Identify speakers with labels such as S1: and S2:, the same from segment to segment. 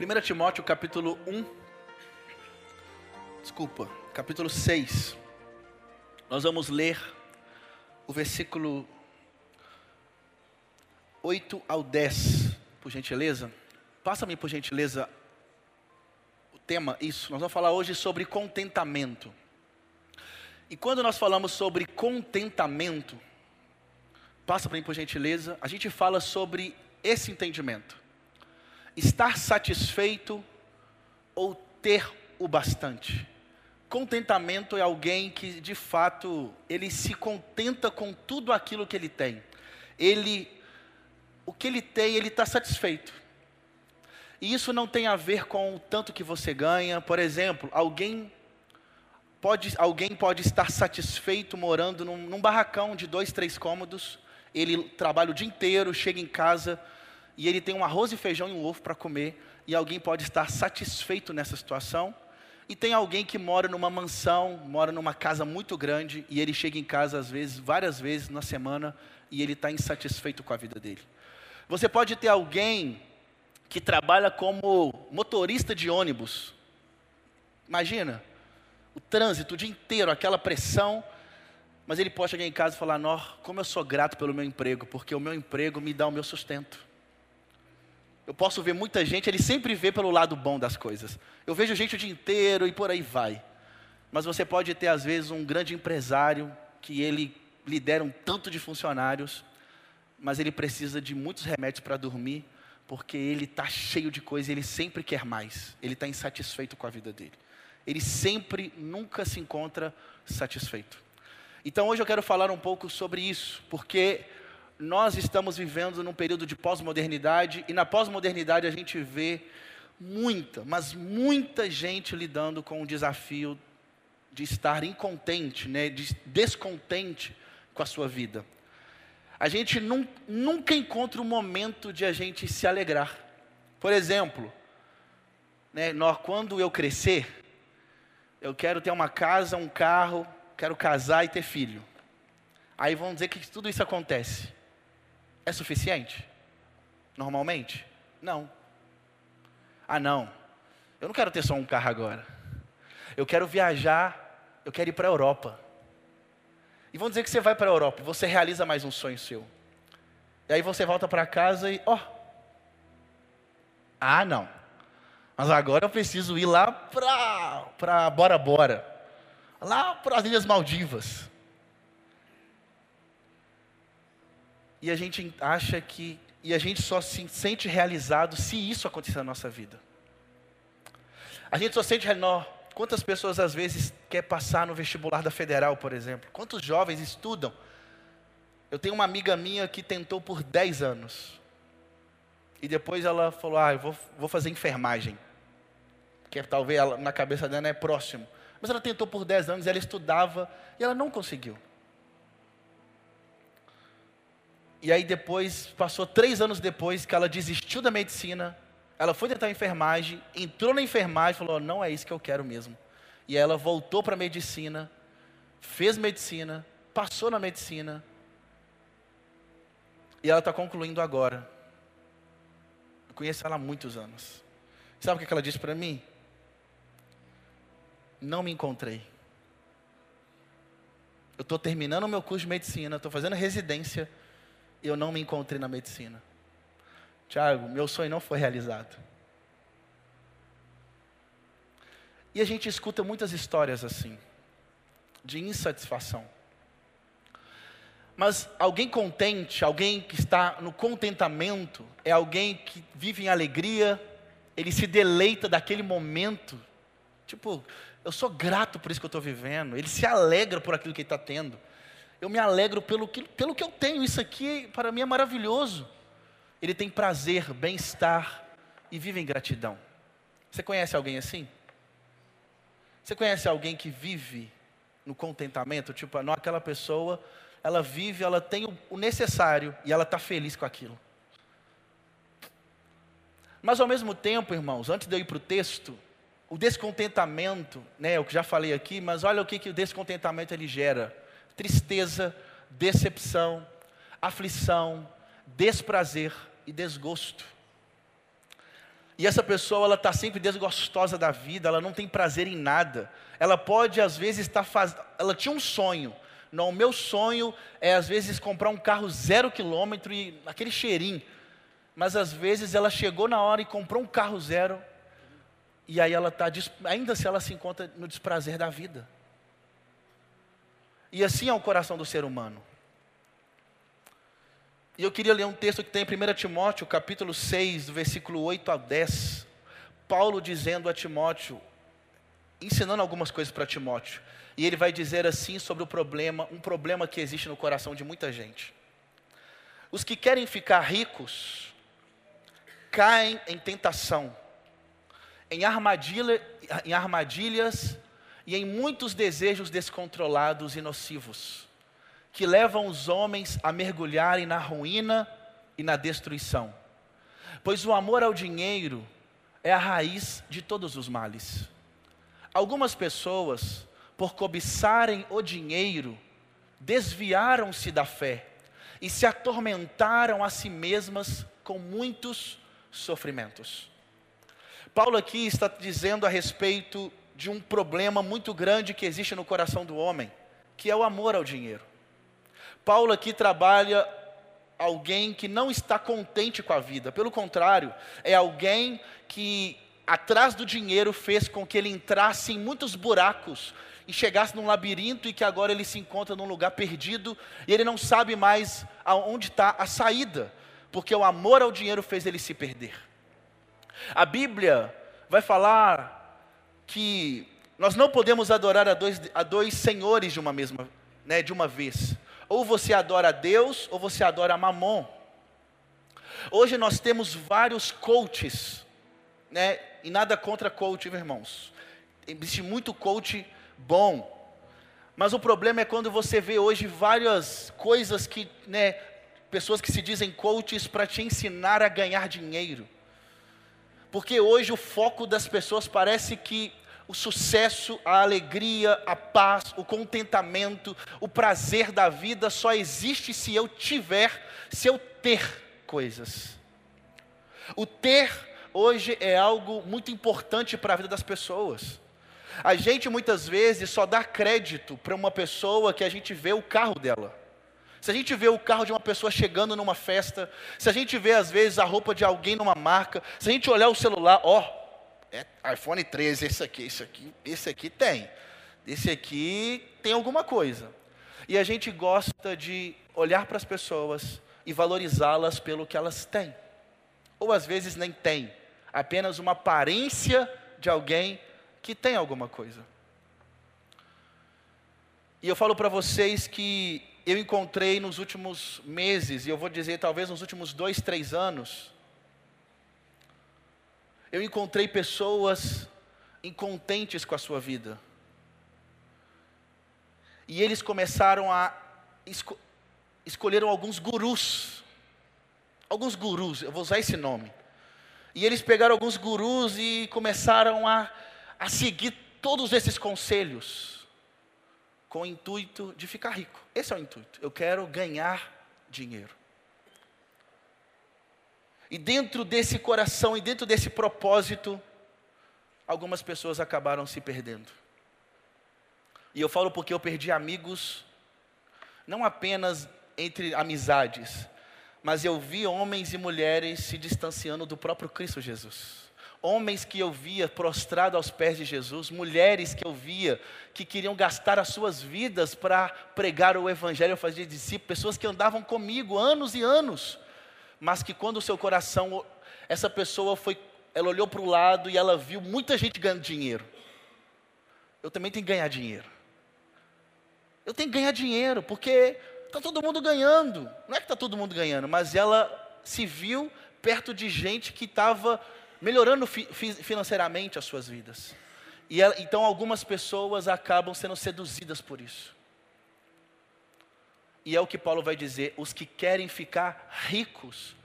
S1: 1 Timóteo capítulo 1, desculpa, capítulo 6. Nós vamos ler o versículo 8 ao 10, por gentileza. Passa-me, por gentileza, o tema, isso. Nós vamos falar hoje sobre contentamento. E quando nós falamos sobre contentamento, passa para mim, por gentileza, a gente fala sobre esse entendimento estar satisfeito ou ter o bastante. Contentamento é alguém que de fato ele se contenta com tudo aquilo que ele tem. Ele, o que ele tem, ele está satisfeito. E isso não tem a ver com o tanto que você ganha. Por exemplo, alguém pode, alguém pode estar satisfeito morando num, num barracão de dois, três cômodos. Ele trabalha o dia inteiro, chega em casa, e ele tem um arroz e feijão e um ovo para comer, e alguém pode estar satisfeito nessa situação, e tem alguém que mora numa mansão, mora numa casa muito grande, e ele chega em casa às vezes, várias vezes na semana, e ele está insatisfeito com a vida dele. Você pode ter alguém que trabalha como motorista de ônibus. Imagina, o trânsito o dia inteiro, aquela pressão, mas ele pode chegar em casa e falar: Nó, como eu sou grato pelo meu emprego, porque o meu emprego me dá o meu sustento. Eu posso ver muita gente, ele sempre vê pelo lado bom das coisas. Eu vejo gente o dia inteiro e por aí vai. Mas você pode ter, às vezes, um grande empresário que ele lidera um tanto de funcionários, mas ele precisa de muitos remédios para dormir, porque ele está cheio de coisa ele sempre quer mais. Ele está insatisfeito com a vida dele. Ele sempre, nunca se encontra satisfeito. Então hoje eu quero falar um pouco sobre isso, porque nós estamos vivendo num período de pós-modernidade e na pós-modernidade a gente vê muita, mas muita gente lidando com o desafio de estar incontente, né, de descontente com a sua vida. A gente num, nunca encontra um momento de a gente se alegrar. Por exemplo, né, nós, quando eu crescer, eu quero ter uma casa, um carro, quero casar e ter filho. Aí vão dizer que tudo isso acontece. É suficiente? Normalmente? Não. Ah, não. Eu não quero ter só um carro agora. Eu quero viajar, eu quero ir para a Europa. E vão dizer que você vai para a Europa, você realiza mais um sonho seu. E aí você volta para casa e, ó. Oh, ah, não. Mas agora eu preciso ir lá para Bora Bora. Lá para as Ilhas Maldivas. E a gente acha que, e a gente só se sente realizado se isso acontecer na nossa vida. A gente só sente realizado. Quantas pessoas às vezes quer passar no vestibular da federal, por exemplo? Quantos jovens estudam? Eu tenho uma amiga minha que tentou por 10 anos. E depois ela falou: Ah, eu vou, vou fazer enfermagem. Que é, talvez ela, na cabeça dela é próximo. Mas ela tentou por 10 anos, ela estudava e ela não conseguiu. E aí depois, passou três anos depois que ela desistiu da medicina, ela foi tentar enfermagem, entrou na enfermagem e falou, não é isso que eu quero mesmo. E ela voltou para a medicina, fez medicina, passou na medicina, e ela está concluindo agora. Eu conheço ela há muitos anos. Sabe o que ela disse para mim? Não me encontrei. Eu estou terminando o meu curso de medicina, estou fazendo residência, eu não me encontrei na medicina. Tiago, meu sonho não foi realizado. E a gente escuta muitas histórias assim, de insatisfação. Mas alguém contente, alguém que está no contentamento, é alguém que vive em alegria, ele se deleita daquele momento. Tipo, eu sou grato por isso que eu estou vivendo, ele se alegra por aquilo que ele está tendo eu me alegro pelo que, pelo que eu tenho. Isso aqui para mim é maravilhoso. Ele tem prazer, bem-estar e vive em gratidão. Você conhece alguém assim? Você conhece alguém que vive no contentamento? Tipo, não, aquela pessoa, ela vive, ela tem o necessário e ela está feliz com aquilo. Mas ao mesmo tempo, irmãos, antes de eu ir para o texto, o descontentamento, né, o que já falei aqui, mas olha o que, que o descontentamento ele gera tristeza, decepção, aflição, desprazer e desgosto. E essa pessoa, ela está sempre desgostosa da vida, ela não tem prazer em nada. Ela pode, às vezes, estar fazendo. Ela tinha um sonho. Não, o meu sonho é, às vezes, comprar um carro zero quilômetro e aquele cheirinho. Mas, às vezes, ela chegou na hora e comprou um carro zero. E aí ela está, ainda se ela se encontra no desprazer da vida. E assim é o coração do ser humano. E eu queria ler um texto que tem em 1 Timóteo, capítulo 6, do versículo 8 a 10. Paulo dizendo a Timóteo, ensinando algumas coisas para Timóteo. E ele vai dizer assim sobre o problema, um problema que existe no coração de muita gente. Os que querem ficar ricos caem em tentação, em, armadilha, em armadilhas e em muitos desejos descontrolados e nocivos que levam os homens a mergulharem na ruína e na destruição. Pois o amor ao dinheiro é a raiz de todos os males. Algumas pessoas, por cobiçarem o dinheiro, desviaram-se da fé e se atormentaram a si mesmas com muitos sofrimentos. Paulo aqui está dizendo a respeito de um problema muito grande que existe no coração do homem, que é o amor ao dinheiro. Paulo aqui trabalha alguém que não está contente com a vida, pelo contrário, é alguém que atrás do dinheiro fez com que ele entrasse em muitos buracos e chegasse num labirinto e que agora ele se encontra num lugar perdido e ele não sabe mais aonde está a saída, porque o amor ao dinheiro fez ele se perder. A Bíblia vai falar que nós não podemos adorar a dois, a dois senhores de uma mesma, né, de uma vez. Ou você adora a Deus, ou você adora a Mamon. Hoje nós temos vários coaches, né? E nada contra coach, irmãos. Existe muito coach bom. Mas o problema é quando você vê hoje várias coisas que, né, pessoas que se dizem coaches para te ensinar a ganhar dinheiro. Porque hoje o foco das pessoas parece que o sucesso, a alegria, a paz, o contentamento, o prazer da vida só existe se eu tiver, se eu ter coisas. O ter hoje é algo muito importante para a vida das pessoas. A gente muitas vezes só dá crédito para uma pessoa que a gente vê o carro dela. Se a gente vê o carro de uma pessoa chegando numa festa, se a gente vê às vezes a roupa de alguém numa marca, se a gente olhar o celular, ó, é iPhone 13, esse aqui, esse aqui, esse aqui tem. Esse aqui tem alguma coisa. E a gente gosta de olhar para as pessoas e valorizá-las pelo que elas têm. Ou às vezes nem têm, apenas uma aparência de alguém que tem alguma coisa. E eu falo para vocês que eu encontrei nos últimos meses, e eu vou dizer talvez nos últimos dois, três anos, eu encontrei pessoas incontentes com a sua vida. E eles começaram a esco escolheram alguns gurus. Alguns gurus, eu vou usar esse nome. E eles pegaram alguns gurus e começaram a, a seguir todos esses conselhos com o intuito de ficar rico. Esse é o intuito. Eu quero ganhar dinheiro. E dentro desse coração e dentro desse propósito, algumas pessoas acabaram se perdendo. E eu falo porque eu perdi amigos, não apenas entre amizades, mas eu vi homens e mulheres se distanciando do próprio Cristo Jesus. Homens que eu via prostrado aos pés de Jesus, mulheres que eu via que queriam gastar as suas vidas para pregar o Evangelho, fazer discípulos, pessoas que andavam comigo anos e anos, mas que quando o seu coração, essa pessoa foi, ela olhou para o lado e ela viu muita gente ganhando dinheiro. Eu também tenho que ganhar dinheiro. Eu tenho que ganhar dinheiro, porque está todo mundo ganhando. Não é que está todo mundo ganhando, mas ela se viu perto de gente que estava melhorando fi financeiramente as suas vidas. E ela, então algumas pessoas acabam sendo seduzidas por isso. E é o que Paulo vai dizer: os que querem ficar ricos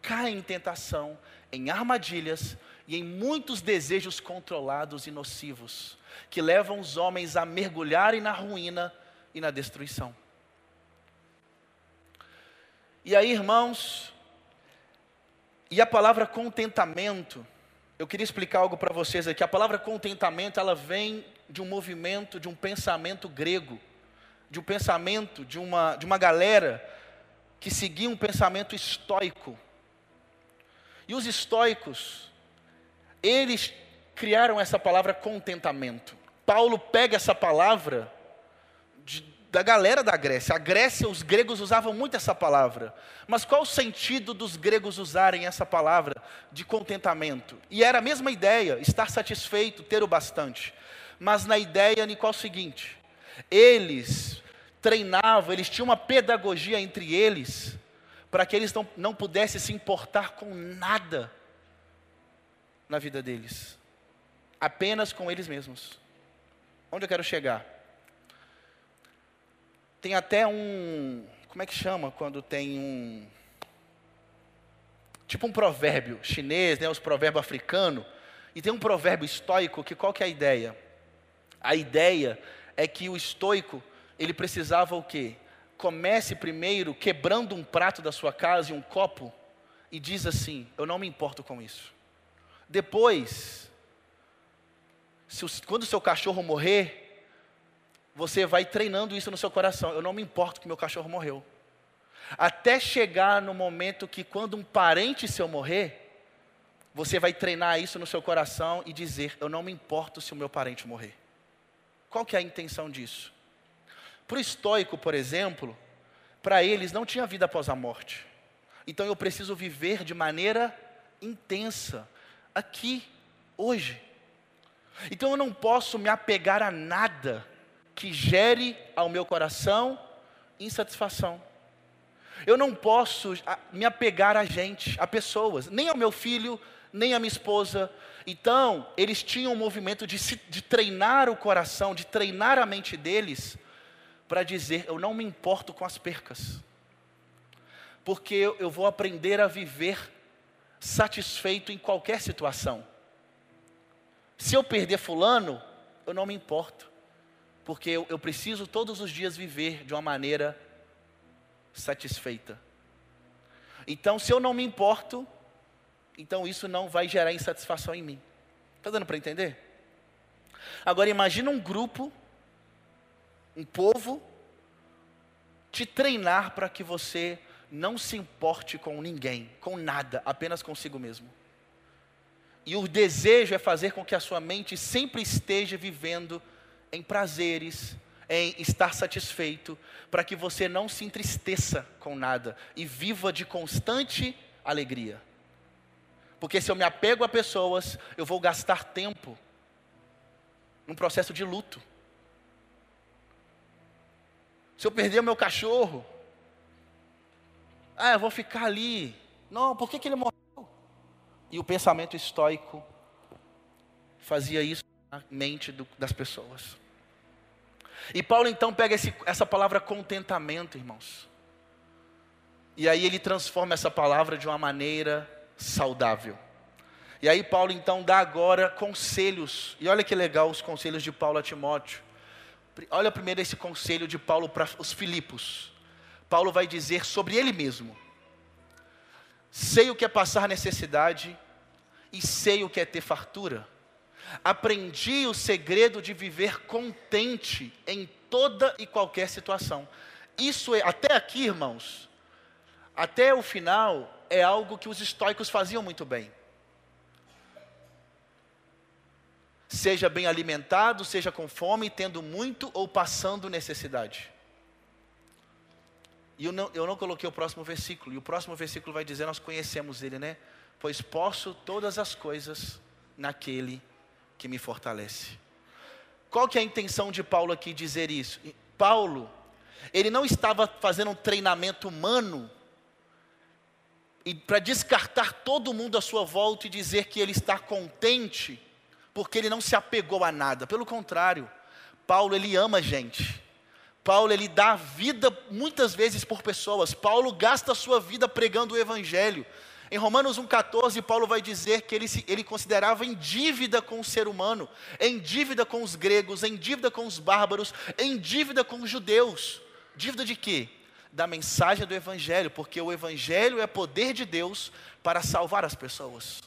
S1: caem em tentação, em armadilhas e em muitos desejos controlados e nocivos, que levam os homens a mergulharem na ruína e na destruição. E aí, irmãos, e a palavra contentamento, eu queria explicar algo para vocês aqui. A palavra contentamento, ela vem de um movimento, de um pensamento grego, de um pensamento de uma, de uma galera que seguia um pensamento estoico. E os estoicos, eles criaram essa palavra contentamento. Paulo pega essa palavra de, da galera da Grécia. A Grécia, os gregos usavam muito essa palavra. Mas qual o sentido dos gregos usarem essa palavra de contentamento? E era a mesma ideia, estar satisfeito, ter o bastante. Mas na ideia, qual o seguinte: eles treinavam, eles tinham uma pedagogia entre eles, para que eles não, não pudessem se importar com nada na vida deles, apenas com eles mesmos. Onde eu quero chegar? Tem até um. Como é que chama quando tem um. Tipo um provérbio chinês, né, os provérbios africanos. E tem um provérbio estoico que qual que é a ideia? A ideia é que o estoico, ele precisava o quê? Comece primeiro quebrando um prato da sua casa e um copo e diz assim: Eu não me importo com isso. Depois, se, quando o seu cachorro morrer, você vai treinando isso no seu coração. Eu não me importo que meu cachorro morreu. Até chegar no momento que, quando um parente seu morrer, você vai treinar isso no seu coração e dizer: Eu não me importo se o meu parente morrer. Qual que é a intenção disso? Para o estoico, por exemplo, para eles não tinha vida após a morte. Então eu preciso viver de maneira intensa, aqui, hoje. Então eu não posso me apegar a nada que gere ao meu coração insatisfação. Eu não posso me apegar a gente, a pessoas, nem ao meu filho, nem à minha esposa. Então, eles tinham um movimento de, se, de treinar o coração, de treinar a mente deles, para dizer: eu não me importo com as percas, porque eu, eu vou aprender a viver satisfeito em qualquer situação. Se eu perder Fulano, eu não me importo, porque eu, eu preciso todos os dias viver de uma maneira satisfeita. Então, se eu não me importo, então isso não vai gerar insatisfação em mim. Está dando para entender? Agora imagina um grupo, um povo, te treinar para que você não se importe com ninguém, com nada, apenas consigo mesmo. E o desejo é fazer com que a sua mente sempre esteja vivendo em prazeres, em estar satisfeito, para que você não se entristeça com nada e viva de constante alegria. Porque se eu me apego a pessoas, eu vou gastar tempo num processo de luto. Se eu perder o meu cachorro, ah, eu vou ficar ali. Não, por que, que ele morreu? E o pensamento estoico fazia isso mente do, das pessoas. E Paulo então pega esse, essa palavra contentamento, irmãos. E aí ele transforma essa palavra de uma maneira saudável. E aí Paulo então dá agora conselhos. E olha que legal os conselhos de Paulo a Timóteo. Olha primeiro esse conselho de Paulo para os Filipos. Paulo vai dizer sobre ele mesmo: Sei o que é passar necessidade e sei o que é ter fartura. Aprendi o segredo de viver contente em toda e qualquer situação. Isso é, até aqui, irmãos, até o final, é algo que os estoicos faziam muito bem. Seja bem alimentado, seja com fome, tendo muito ou passando necessidade. E eu não, eu não coloquei o próximo versículo, e o próximo versículo vai dizer: Nós conhecemos ele, né? pois posso todas as coisas naquele que me fortalece. Qual que é a intenção de Paulo aqui dizer isso? Paulo, ele não estava fazendo um treinamento humano e para descartar todo mundo à sua volta e dizer que ele está contente, porque ele não se apegou a nada. Pelo contrário, Paulo ele ama gente. Paulo ele dá vida muitas vezes por pessoas. Paulo gasta a sua vida pregando o evangelho. Em Romanos 1,14, Paulo vai dizer que ele, se, ele considerava em dívida com o ser humano, em dívida com os gregos, em dívida com os bárbaros, em dívida com os judeus. Dívida de quê? Da mensagem do Evangelho, porque o Evangelho é poder de Deus para salvar as pessoas.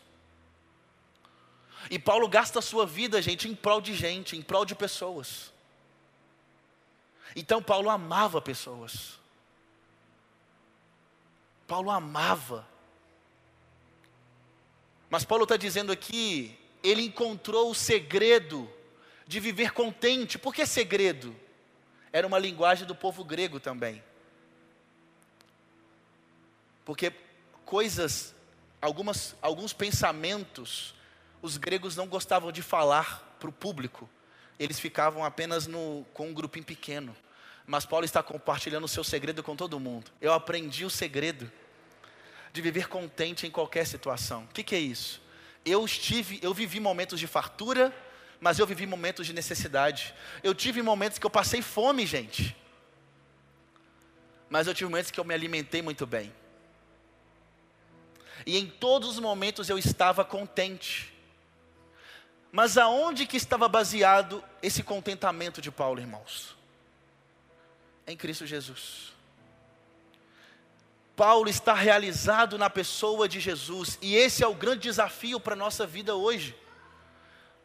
S1: E Paulo gasta a sua vida, gente, em prol de gente, em prol de pessoas. Então Paulo amava pessoas. Paulo amava. Mas Paulo está dizendo aqui, ele encontrou o segredo de viver contente. Por que segredo? Era uma linguagem do povo grego também. Porque coisas, algumas, alguns pensamentos, os gregos não gostavam de falar para o público. Eles ficavam apenas no, com um grupinho pequeno. Mas Paulo está compartilhando o seu segredo com todo mundo. Eu aprendi o segredo de viver contente em qualquer situação. O que, que é isso? Eu estive, eu vivi momentos de fartura, mas eu vivi momentos de necessidade. Eu tive momentos que eu passei fome, gente. Mas eu tive momentos que eu me alimentei muito bem. E em todos os momentos eu estava contente. Mas aonde que estava baseado esse contentamento de Paulo, irmãos? Em Cristo Jesus. Paulo está realizado na pessoa de Jesus, e esse é o grande desafio para a nossa vida hoje.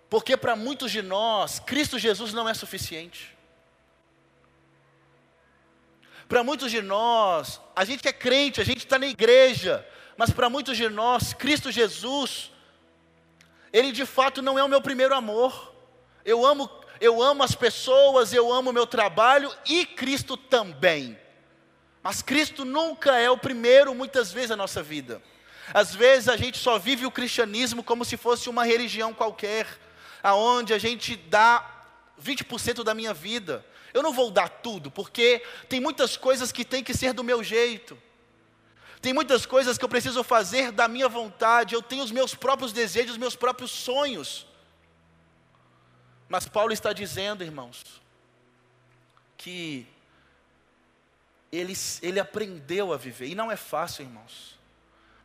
S1: Porque para muitos de nós, Cristo Jesus não é suficiente. Para muitos de nós, a gente é crente, a gente está na igreja, mas para muitos de nós, Cristo Jesus, Ele de fato não é o meu primeiro amor. Eu amo, eu amo as pessoas, eu amo o meu trabalho e Cristo também. Mas Cristo nunca é o primeiro, muitas vezes, na nossa vida. Às vezes a gente só vive o cristianismo como se fosse uma religião qualquer, aonde a gente dá 20% da minha vida. Eu não vou dar tudo, porque tem muitas coisas que tem que ser do meu jeito. Tem muitas coisas que eu preciso fazer da minha vontade. Eu tenho os meus próprios desejos, os meus próprios sonhos. Mas Paulo está dizendo, irmãos, que ele, ele aprendeu a viver. E não é fácil, irmãos.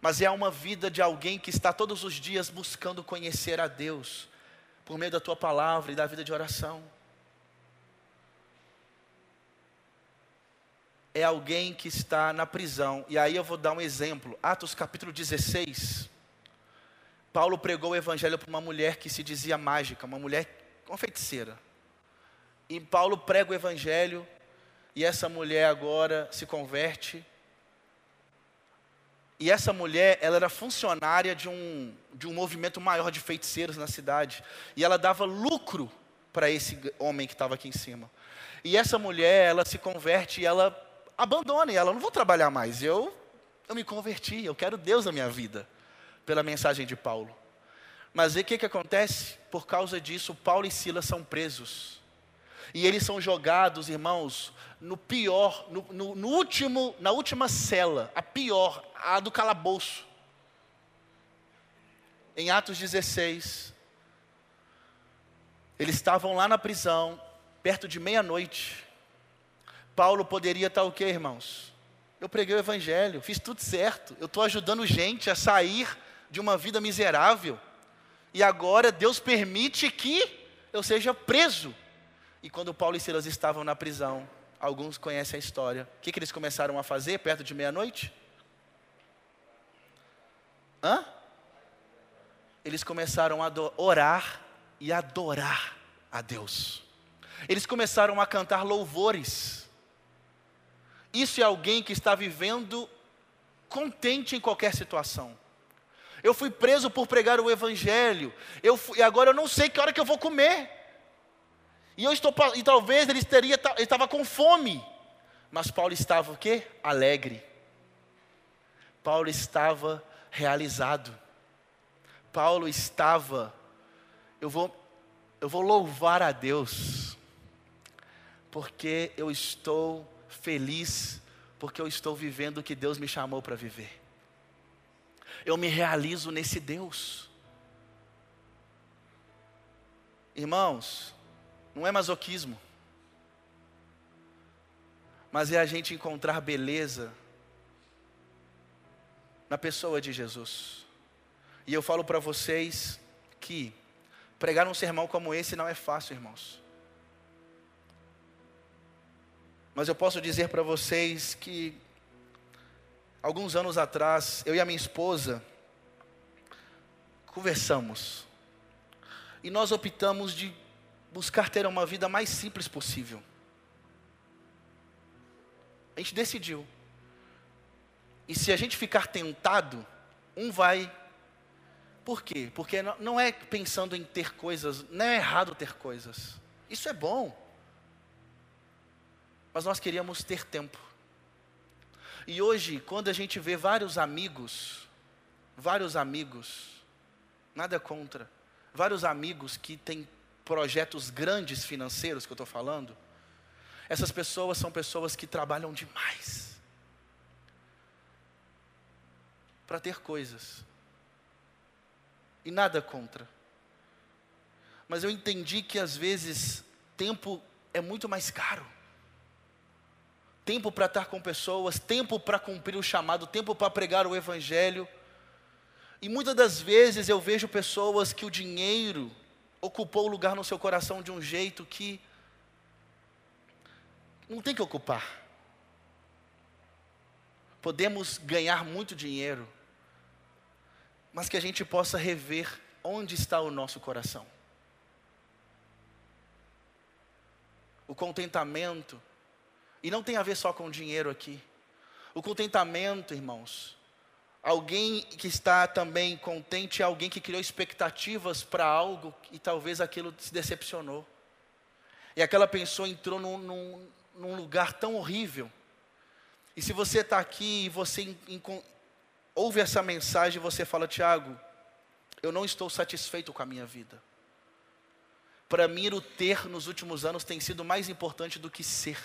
S1: Mas é uma vida de alguém que está todos os dias buscando conhecer a Deus, por meio da tua palavra e da vida de oração. É alguém que está na prisão. E aí eu vou dar um exemplo. Atos capítulo 16. Paulo pregou o evangelho para uma mulher que se dizia mágica, uma mulher, uma feiticeira. E Paulo prega o evangelho e essa mulher agora se converte. E essa mulher, ela era funcionária de um, de um movimento maior de feiticeiros na cidade. E ela dava lucro para esse homem que estava aqui em cima. E essa mulher, ela se converte e ela abandona. E ela, não vou trabalhar mais. Eu, eu me converti, eu quero Deus na minha vida. Pela mensagem de Paulo. Mas o que, que acontece? Por causa disso, Paulo e Silas são presos. E eles são jogados, irmãos, no pior, no, no, no, último, na última cela, a pior, a do calabouço. Em Atos 16, eles estavam lá na prisão, perto de meia-noite. Paulo poderia estar o quê, irmãos? Eu preguei o evangelho, fiz tudo certo. Eu estou ajudando gente a sair de uma vida miserável. E agora Deus permite que eu seja preso. E quando Paulo e Silas estavam na prisão, alguns conhecem a história. O que, que eles começaram a fazer perto de meia-noite? Hã? Eles começaram a orar e adorar a Deus. Eles começaram a cantar louvores. Isso é alguém que está vivendo contente em qualquer situação. Eu fui preso por pregar o evangelho. Eu fui, e agora eu não sei que hora que eu vou comer. E eu estou e talvez ele teria ele estava com fome. Mas Paulo estava o quê? Alegre. Paulo estava realizado. Paulo estava eu vou eu vou louvar a Deus. Porque eu estou feliz porque eu estou vivendo o que Deus me chamou para viver. Eu me realizo nesse Deus. Irmãos, não é masoquismo. Mas é a gente encontrar beleza na pessoa de Jesus. E eu falo para vocês que pregar um sermão como esse não é fácil, irmãos. Mas eu posso dizer para vocês que alguns anos atrás, eu e a minha esposa conversamos e nós optamos de buscar ter uma vida mais simples possível. A gente decidiu. E se a gente ficar tentado, um vai. Por quê? Porque não é pensando em ter coisas, não é errado ter coisas. Isso é bom. Mas nós queríamos ter tempo. E hoje, quando a gente vê vários amigos, vários amigos, nada contra, vários amigos que têm projetos grandes financeiros que eu estou falando, essas pessoas são pessoas que trabalham demais para ter coisas. E nada contra. Mas eu entendi que às vezes tempo é muito mais caro. Tempo para estar com pessoas, tempo para cumprir o chamado, tempo para pregar o evangelho. E muitas das vezes eu vejo pessoas que o dinheiro ocupou o lugar no seu coração de um jeito que não tem que ocupar. Podemos ganhar muito dinheiro, mas que a gente possa rever onde está o nosso coração. O contentamento, e não tem a ver só com dinheiro aqui. O contentamento, irmãos, alguém que está também contente é alguém que criou expectativas para algo e talvez aquilo se decepcionou. E aquela pessoa entrou num, num, num lugar tão horrível. E se você está aqui e você ouve essa mensagem, você fala, Tiago, eu não estou satisfeito com a minha vida. Para mim, o ter nos últimos anos tem sido mais importante do que ser.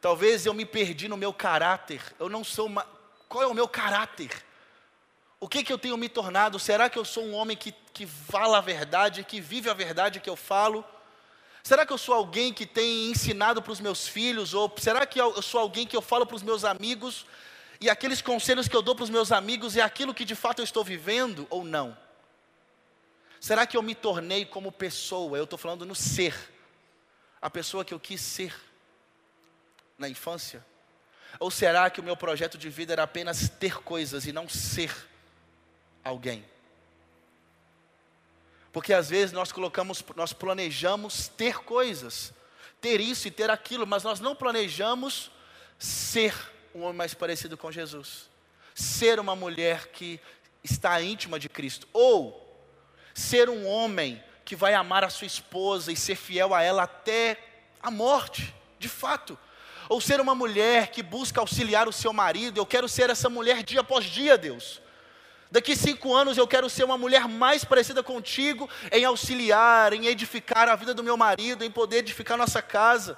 S1: Talvez eu me perdi no meu caráter. Eu não sou uma. Qual é o meu caráter? O que, que eu tenho me tornado? Será que eu sou um homem que, que fala a verdade, que vive a verdade que eu falo? Será que eu sou alguém que tem ensinado para os meus filhos? Ou será que eu sou alguém que eu falo para os meus amigos? e aqueles conselhos que eu dou para os meus amigos é aquilo que de fato eu estou vivendo ou não? Será que eu me tornei como pessoa? Eu estou falando no ser, a pessoa que eu quis ser na infância? Ou será que o meu projeto de vida era apenas ter coisas e não ser alguém? Porque às vezes nós colocamos, nós planejamos ter coisas, ter isso e ter aquilo, mas nós não planejamos ser um homem mais parecido com Jesus, ser uma mulher que está íntima de Cristo, ou ser um homem que vai amar a sua esposa e ser fiel a ela até a morte, de fato. Ou ser uma mulher que busca auxiliar o seu marido, eu quero ser essa mulher dia após dia, Deus. Daqui cinco anos eu quero ser uma mulher mais parecida contigo em auxiliar, em edificar a vida do meu marido, em poder edificar nossa casa.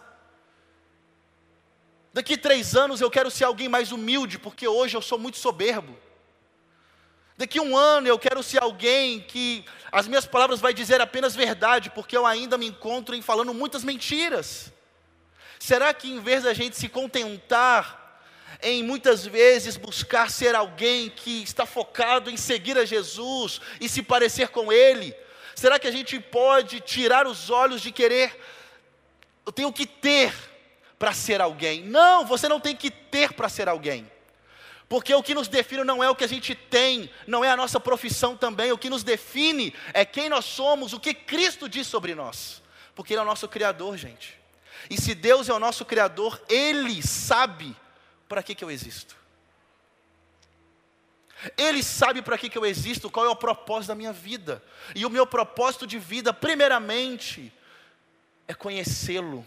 S1: Daqui três anos eu quero ser alguém mais humilde, porque hoje eu sou muito soberbo. Daqui um ano eu quero ser alguém que as minhas palavras vai dizer apenas verdade, porque eu ainda me encontro em falando muitas mentiras. Será que em vez da gente se contentar em muitas vezes buscar ser alguém que está focado em seguir a Jesus e se parecer com Ele, será que a gente pode tirar os olhos de querer, eu tenho que ter para ser alguém. Não, você não tem que ter para ser alguém. Porque o que nos define não é o que a gente tem, não é a nossa profissão também. O que nos define é quem nós somos, o que Cristo diz sobre nós. Porque Ele é o nosso Criador, gente. E se Deus é o nosso Criador, Ele sabe para que, que eu existo. Ele sabe para que, que eu existo, qual é o propósito da minha vida. E o meu propósito de vida, primeiramente, é conhecê-lo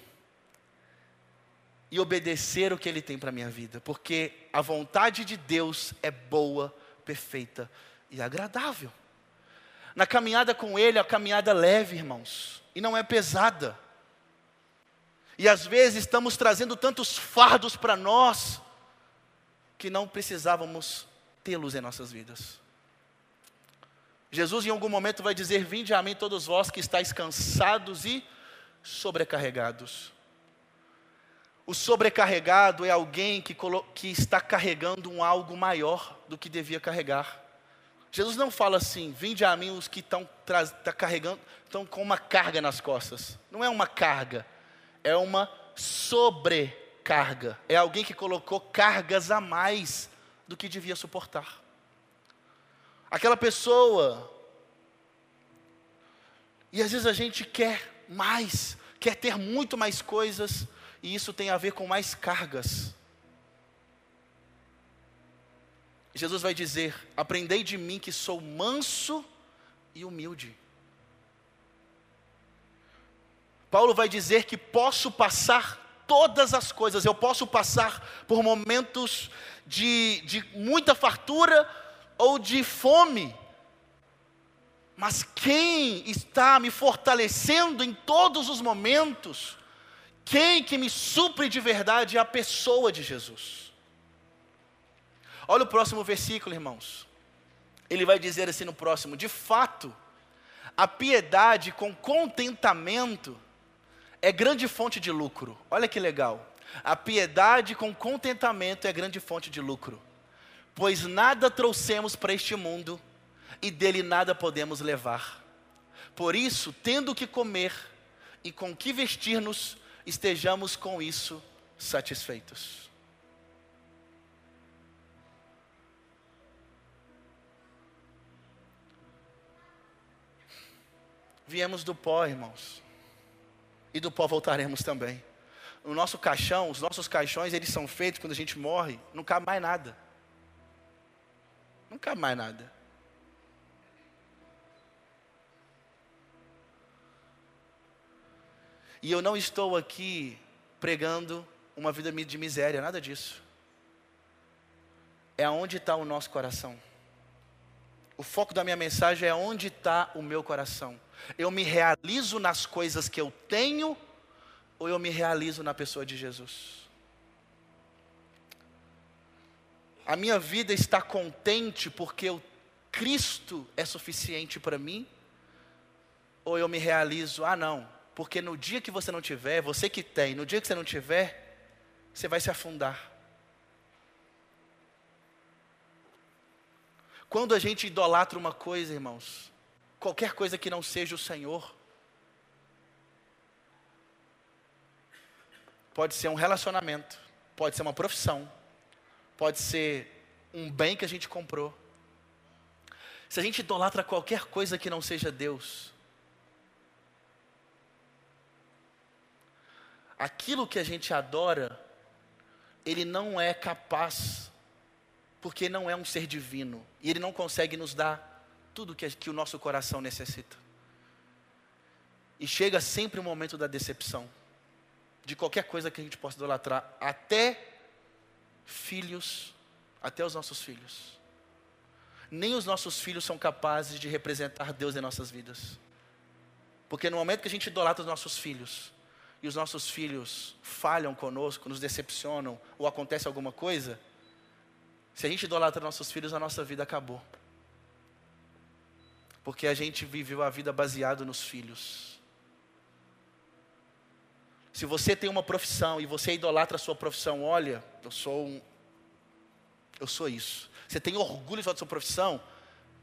S1: e obedecer o que Ele tem para a minha vida, porque a vontade de Deus é boa, perfeita e agradável. Na caminhada com Ele, a caminhada leve, irmãos, e não é pesada. E às vezes estamos trazendo tantos fardos para nós, que não precisávamos tê-los em nossas vidas. Jesus em algum momento vai dizer: Vinde a mim todos vós que estáis cansados e sobrecarregados o sobrecarregado é alguém que, que está carregando um algo maior do que devia carregar. Jesus não fala assim, vinde a mim os que estão tá carregando, estão com uma carga nas costas. Não é uma carga, é uma sobrecarga. É alguém que colocou cargas a mais do que devia suportar. Aquela pessoa E às vezes a gente quer mais, quer ter muito mais coisas, e isso tem a ver com mais cargas. Jesus vai dizer: Aprendei de mim que sou manso e humilde. Paulo vai dizer que posso passar todas as coisas, eu posso passar por momentos de, de muita fartura ou de fome, mas quem está me fortalecendo em todos os momentos, quem que me supre de verdade é a pessoa de Jesus. Olha o próximo versículo, irmãos. Ele vai dizer assim no próximo: de fato, a piedade com contentamento é grande fonte de lucro. Olha que legal. A piedade com contentamento é grande fonte de lucro. Pois nada trouxemos para este mundo e dele nada podemos levar. Por isso, tendo que comer e com que vestir-nos, estejamos com isso satisfeitos. Viemos do pó, irmãos e do pó voltaremos também. O nosso caixão, os nossos caixões, eles são feitos quando a gente morre, não cabe mais nada. Não cabe mais nada. E eu não estou aqui pregando uma vida de miséria, nada disso. É onde está o nosso coração. O foco da minha mensagem é onde está o meu coração. Eu me realizo nas coisas que eu tenho ou eu me realizo na pessoa de Jesus? A minha vida está contente porque o Cristo é suficiente para mim? Ou eu me realizo, ah não, porque no dia que você não tiver, você que tem, no dia que você não tiver, você vai se afundar. Quando a gente idolatra uma coisa, irmãos, qualquer coisa que não seja o Senhor, pode ser um relacionamento, pode ser uma profissão, pode ser um bem que a gente comprou. Se a gente idolatra qualquer coisa que não seja Deus, aquilo que a gente adora, ele não é capaz porque não é um ser divino e ele não consegue nos dar tudo que, que o nosso coração necessita. E chega sempre o momento da decepção, de qualquer coisa que a gente possa idolatrar, até filhos, até os nossos filhos. Nem os nossos filhos são capazes de representar Deus em nossas vidas. Porque no momento que a gente idolatra os nossos filhos, e os nossos filhos falham conosco, nos decepcionam, ou acontece alguma coisa, se a gente idolatra nossos filhos, a nossa vida acabou. Porque a gente viveu a vida baseado nos filhos. Se você tem uma profissão e você idolatra a sua profissão, olha, eu sou um, eu sou isso. Você tem orgulho da sua profissão,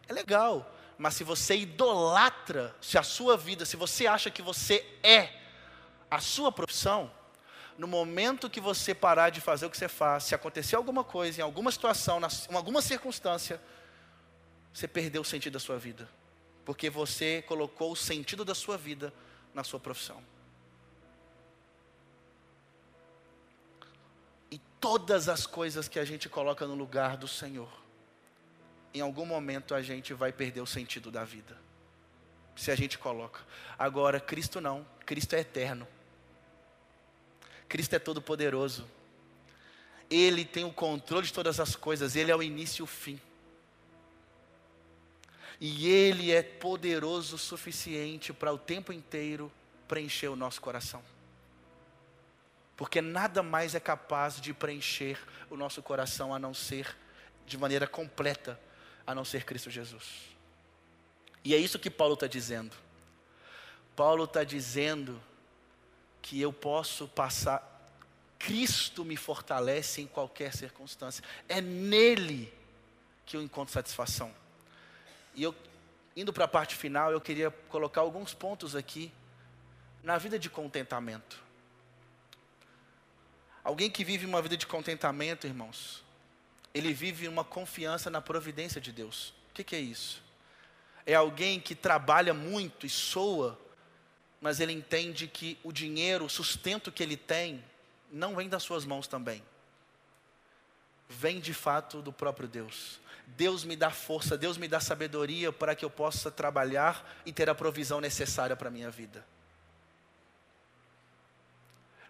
S1: é legal. Mas se você idolatra, se a sua vida, se você acha que você é a sua profissão, no momento que você parar de fazer o que você faz, se acontecer alguma coisa, em alguma situação, em alguma circunstância, você perdeu o sentido da sua vida. Porque você colocou o sentido da sua vida na sua profissão. E todas as coisas que a gente coloca no lugar do Senhor, em algum momento a gente vai perder o sentido da vida. Se a gente coloca. Agora, Cristo não. Cristo é eterno. Cristo é todo poderoso. Ele tem o controle de todas as coisas, ele é o início e o fim. E ele é poderoso o suficiente para o tempo inteiro preencher o nosso coração. Porque nada mais é capaz de preencher o nosso coração a não ser de maneira completa, a não ser Cristo Jesus. E é isso que Paulo está dizendo. Paulo está dizendo que eu posso passar. Cristo me fortalece em qualquer circunstância. É nele que eu encontro satisfação. E eu, indo para a parte final, eu queria colocar alguns pontos aqui na vida de contentamento. Alguém que vive uma vida de contentamento, irmãos, ele vive uma confiança na providência de Deus. O que, que é isso? é alguém que trabalha muito e soa, mas ele entende que o dinheiro, o sustento que ele tem, não vem das suas mãos também. Vem de fato do próprio Deus. Deus me dá força, Deus me dá sabedoria para que eu possa trabalhar e ter a provisão necessária para a minha vida.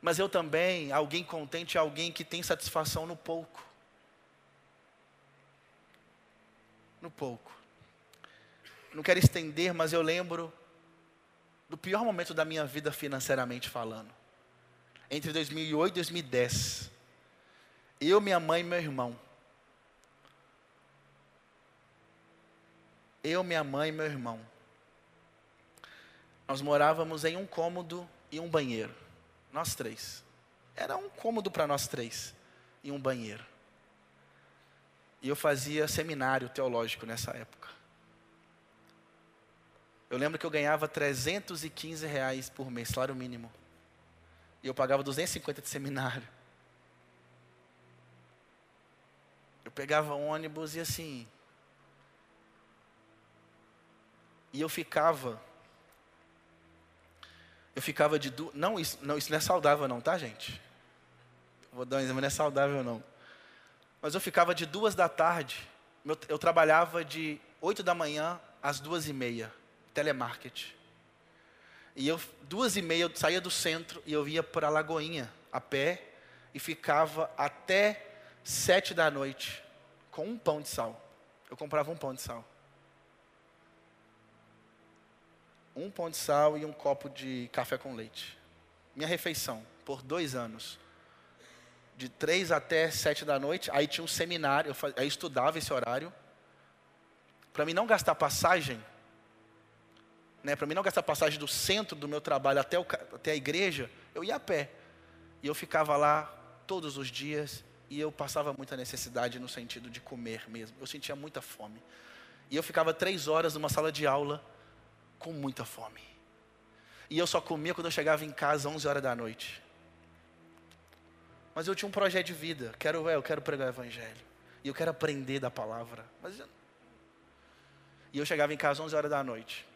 S1: Mas eu também, alguém contente é alguém que tem satisfação no pouco. No pouco. Não quero estender, mas eu lembro do pior momento da minha vida financeiramente falando. Entre 2008 e 2010. Eu, minha mãe e meu irmão. Eu, minha mãe e meu irmão. Nós morávamos em um cômodo e um banheiro. Nós três. Era um cômodo para nós três e um banheiro. E eu fazia seminário teológico nessa época. Eu lembro que eu ganhava 315 reais por mês, salário mínimo. E eu pagava 250 de seminário. Eu pegava ônibus e assim. E eu ficava eu ficava de duas. Não isso, não, isso não é saudável, não, tá, gente? Vou dar um exemplo, não é saudável, não. Mas eu ficava de duas da tarde. Eu trabalhava de oito da manhã às duas e meia, telemarketing. E eu, duas e meia, eu saía do centro e eu ia para Lagoinha, a pé, e ficava até sete da noite, com um pão de sal. Eu comprava um pão de sal. um pão de sal e um copo de café com leite. Minha refeição, por dois anos. De três até sete da noite, aí tinha um seminário, eu faz, aí estudava esse horário. Para mim não gastar passagem, né, para mim não gastar passagem do centro do meu trabalho até, o, até a igreja, eu ia a pé. E eu ficava lá todos os dias e eu passava muita necessidade no sentido de comer mesmo. Eu sentia muita fome. E eu ficava três horas numa sala de aula com muita fome. E eu só comia quando eu chegava em casa 11 horas da noite. Mas eu tinha um projeto de vida. Quero, eu quero pregar o evangelho. E eu quero aprender da palavra. Mas eu... E eu chegava em casa 11 horas da noite.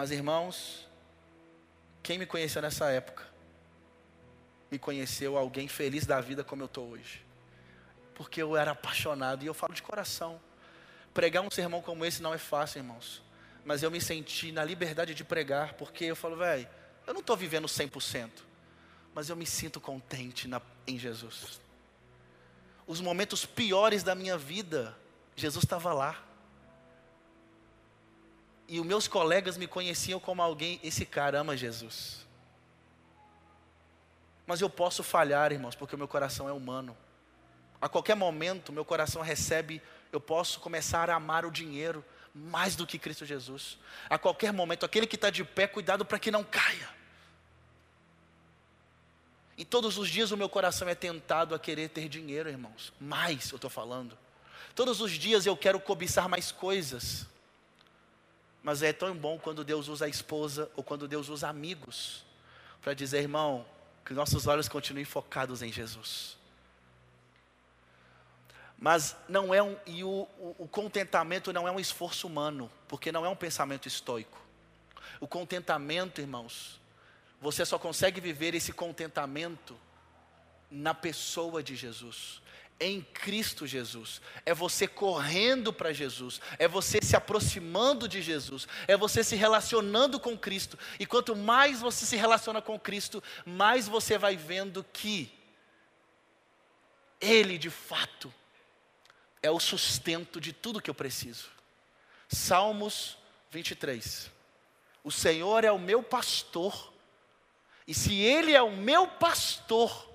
S1: Mas irmãos, quem me conheceu nessa época, me conheceu alguém feliz da vida como eu estou hoje. Porque eu era apaixonado e eu falo de coração. Pregar um sermão como esse não é fácil, irmãos. Mas eu me senti na liberdade de pregar, porque eu falo, velho, eu não estou vivendo 100%, mas eu me sinto contente na, em Jesus. Os momentos piores da minha vida, Jesus estava lá. E os meus colegas me conheciam como alguém, esse cara ama Jesus. Mas eu posso falhar, irmãos, porque o meu coração é humano. A qualquer momento, meu coração recebe eu posso começar a amar o dinheiro mais do que Cristo Jesus. A qualquer momento, aquele que está de pé, cuidado para que não caia. E todos os dias o meu coração é tentado a querer ter dinheiro, irmãos. Mais, eu estou falando. Todos os dias eu quero cobiçar mais coisas. Mas é tão bom quando Deus usa a esposa ou quando Deus usa amigos para dizer, irmão, que nossos olhos continuem focados em Jesus. Mas não é um, e o, o, contentamento não é um esforço humano, porque não é um pensamento estoico. O contentamento, irmãos, você só consegue viver esse contentamento na pessoa de Jesus, em Cristo Jesus. É você correndo para Jesus, é você se aproximando de Jesus, é você se relacionando com Cristo. E quanto mais você se relaciona com Cristo, mais você vai vendo que Ele de fato é o sustento de tudo que eu preciso. Salmos 23. O Senhor é o meu pastor, e se Ele é o meu pastor,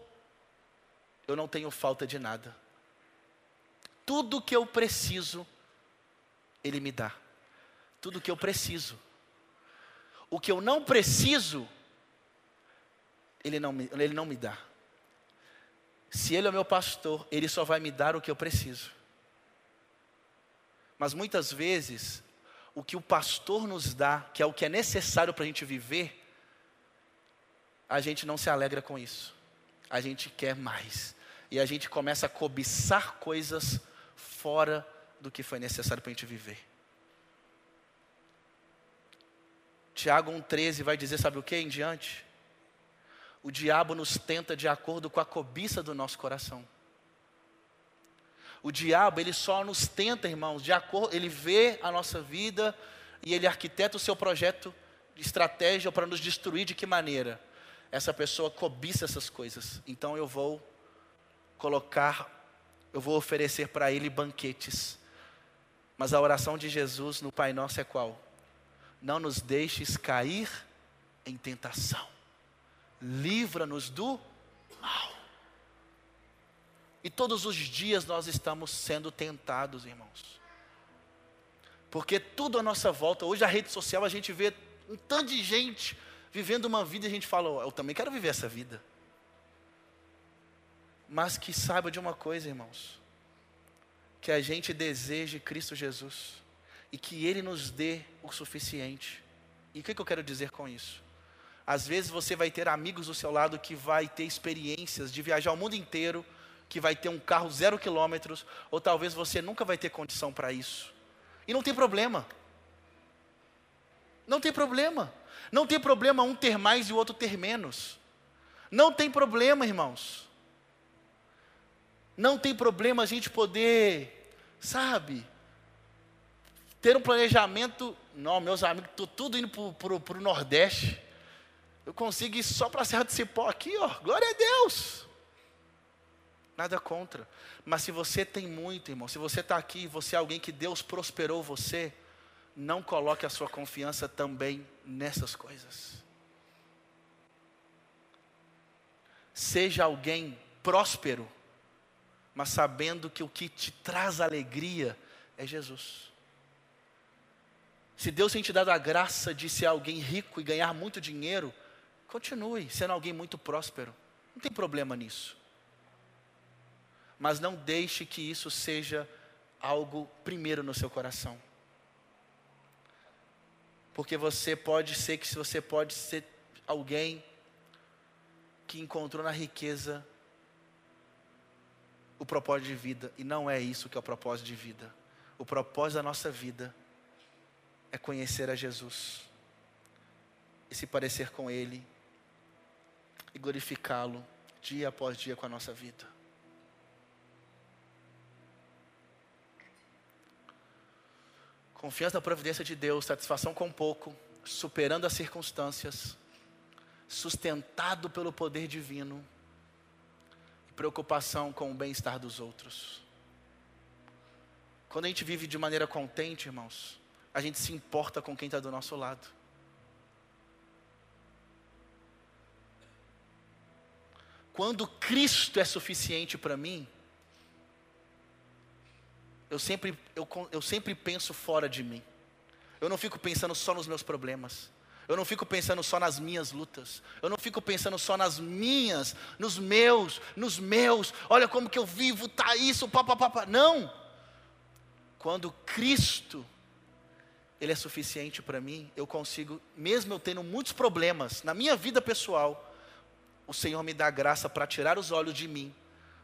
S1: eu não tenho falta de nada. Tudo que eu preciso, Ele me dá. Tudo que eu preciso. O que eu não preciso, Ele não me, ele não me dá. Se Ele é o meu pastor, Ele só vai me dar o que eu preciso. Mas muitas vezes, o que o pastor nos dá, que é o que é necessário para a gente viver, a gente não se alegra com isso. A gente quer mais. E a gente começa a cobiçar coisas fora do que foi necessário para a gente viver. Tiago 1,13 vai dizer: sabe o que em diante? O diabo nos tenta de acordo com a cobiça do nosso coração. O diabo, ele só nos tenta, irmãos, de acordo, ele vê a nossa vida e ele arquiteta o seu projeto de estratégia para nos destruir de que maneira? Essa pessoa cobiça essas coisas. Então eu vou colocar, eu vou oferecer para ele banquetes. Mas a oração de Jesus no Pai Nosso é qual? Não nos deixes cair em tentação. Livra-nos do mal. E todos os dias nós estamos sendo tentados, irmãos. Porque tudo à nossa volta, hoje a rede social a gente vê um tanto de gente vivendo uma vida e a gente fala, oh, eu também quero viver essa vida. Mas que saiba de uma coisa, irmãos, que a gente deseje Cristo Jesus e que Ele nos dê o suficiente. E o que, que eu quero dizer com isso? Às vezes você vai ter amigos do seu lado que vai ter experiências de viajar o mundo inteiro, que vai ter um carro zero quilômetros, ou talvez você nunca vai ter condição para isso. E não tem problema. Não tem problema. Não tem problema um ter mais e o outro ter menos. Não tem problema, irmãos. Não tem problema a gente poder, sabe, ter um planejamento. Não, meus amigos, estou tudo indo para o Nordeste. Eu consigo ir só para a Serra do Cipó aqui, ó. Glória a Deus. Nada contra. Mas se você tem muito, irmão, se você está aqui, você é alguém que Deus prosperou você, não coloque a sua confiança também nessas coisas. Seja alguém próspero, mas sabendo que o que te traz alegria é Jesus. Se Deus tem te dado a graça de ser alguém rico e ganhar muito dinheiro, continue sendo alguém muito próspero. Não tem problema nisso. Mas não deixe que isso seja algo primeiro no seu coração. Porque você pode ser que você pode ser alguém que encontrou na riqueza o propósito de vida, e não é isso que é o propósito de vida. O propósito da nossa vida é conhecer a Jesus e se parecer com Ele e glorificá-lo dia após dia com a nossa vida. Confiança na providência de Deus, satisfação com pouco, superando as circunstâncias, sustentado pelo poder divino, e preocupação com o bem-estar dos outros. Quando a gente vive de maneira contente, irmãos, a gente se importa com quem está do nosso lado. Quando Cristo é suficiente para mim, eu sempre, eu, eu sempre penso fora de mim. Eu não fico pensando só nos meus problemas. Eu não fico pensando só nas minhas lutas. Eu não fico pensando só nas minhas, nos meus, nos meus. Olha como que eu vivo, tá isso, papapá. Não. Quando Cristo ele é suficiente para mim, eu consigo, mesmo eu tendo muitos problemas na minha vida pessoal, o Senhor me dá graça para tirar os olhos de mim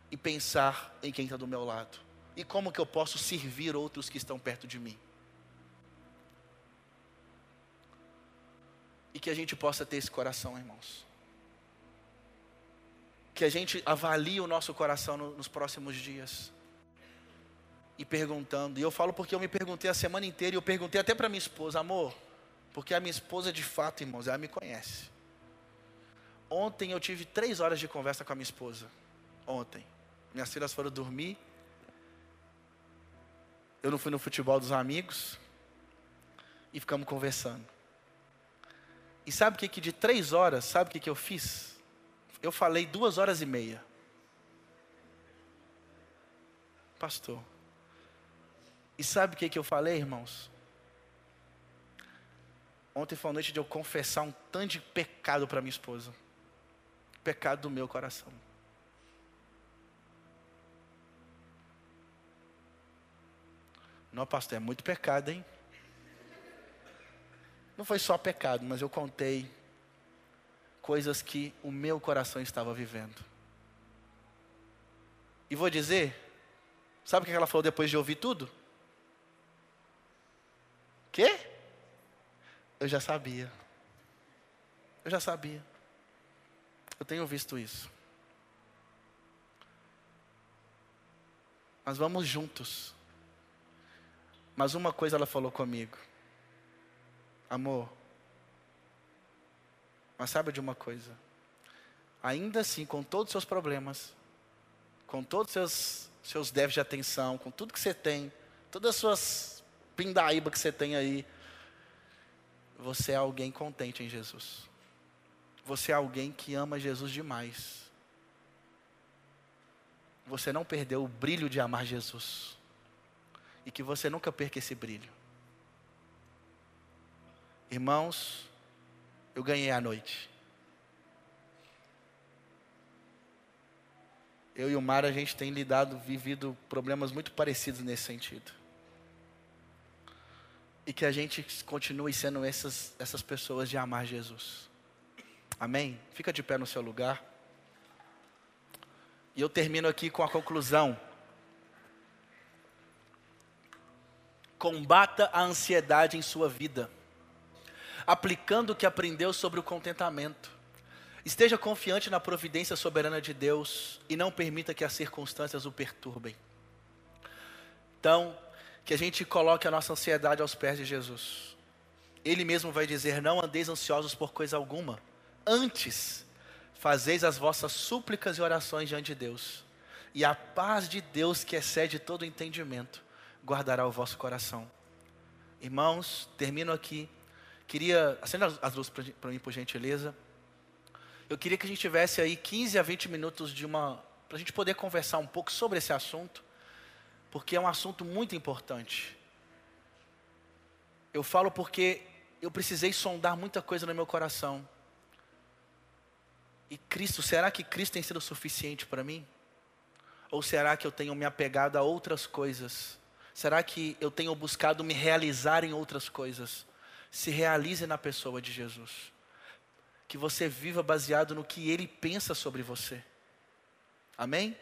S1: e pensar em quem está do meu lado. E como que eu posso servir outros que estão perto de mim? E que a gente possa ter esse coração, irmãos. Que a gente avalie o nosso coração no, nos próximos dias. E perguntando. E eu falo porque eu me perguntei a semana inteira. E eu perguntei até para minha esposa, amor. Porque a minha esposa, de fato, irmãos, ela me conhece. Ontem eu tive três horas de conversa com a minha esposa. Ontem. Minhas filhas foram dormir. Eu não fui no futebol dos amigos e ficamos conversando. E sabe o que, que de três horas, sabe o que, que eu fiz? Eu falei duas horas e meia. Pastor. E sabe o que, que eu falei, irmãos? Ontem foi a noite de eu confessar um tanto de pecado para minha esposa. Pecado do meu coração. Não, pastor, é muito pecado, hein? Não foi só pecado, mas eu contei coisas que o meu coração estava vivendo. E vou dizer, sabe o que ela falou depois de ouvir tudo? quê? Eu já sabia. Eu já sabia. Eu tenho visto isso. Mas vamos juntos. Mas uma coisa ela falou comigo. Amor. Mas sabe de uma coisa? Ainda assim, com todos os seus problemas, com todos os seus, seus déficits de atenção, com tudo que você tem, todas as suas pindaíba que você tem aí, você é alguém contente em Jesus. Você é alguém que ama Jesus demais. Você não perdeu o brilho de amar Jesus. E que você nunca perca esse brilho. Irmãos, eu ganhei a noite. Eu e o Mar, a gente tem lidado, vivido problemas muito parecidos nesse sentido. E que a gente continue sendo essas, essas pessoas de amar Jesus. Amém? Fica de pé no seu lugar. E eu termino aqui com a conclusão. Combata a ansiedade em sua vida, aplicando o que aprendeu sobre o contentamento. Esteja confiante na providência soberana de Deus e não permita que as circunstâncias o perturbem. Então, que a gente coloque a nossa ansiedade aos pés de Jesus. Ele mesmo vai dizer: Não andeis ansiosos por coisa alguma Antes, fazeis as vossas súplicas e orações diante de Deus, e a paz de Deus, que excede todo entendimento, guardará o vosso coração. Irmãos, termino aqui. Queria, acenda as luzes para mim, por gentileza. Eu queria que a gente tivesse aí 15 a 20 minutos de uma. para a gente poder conversar um pouco sobre esse assunto, porque é um assunto muito importante. Eu falo porque eu precisei sondar muita coisa no meu coração. E Cristo, será que Cristo tem sido suficiente para mim? Ou será que eu tenho me apegado a outras coisas? Será que eu tenho buscado me realizar em outras coisas? Se realize na pessoa de Jesus. Que você viva baseado no que Ele pensa sobre você. Amém?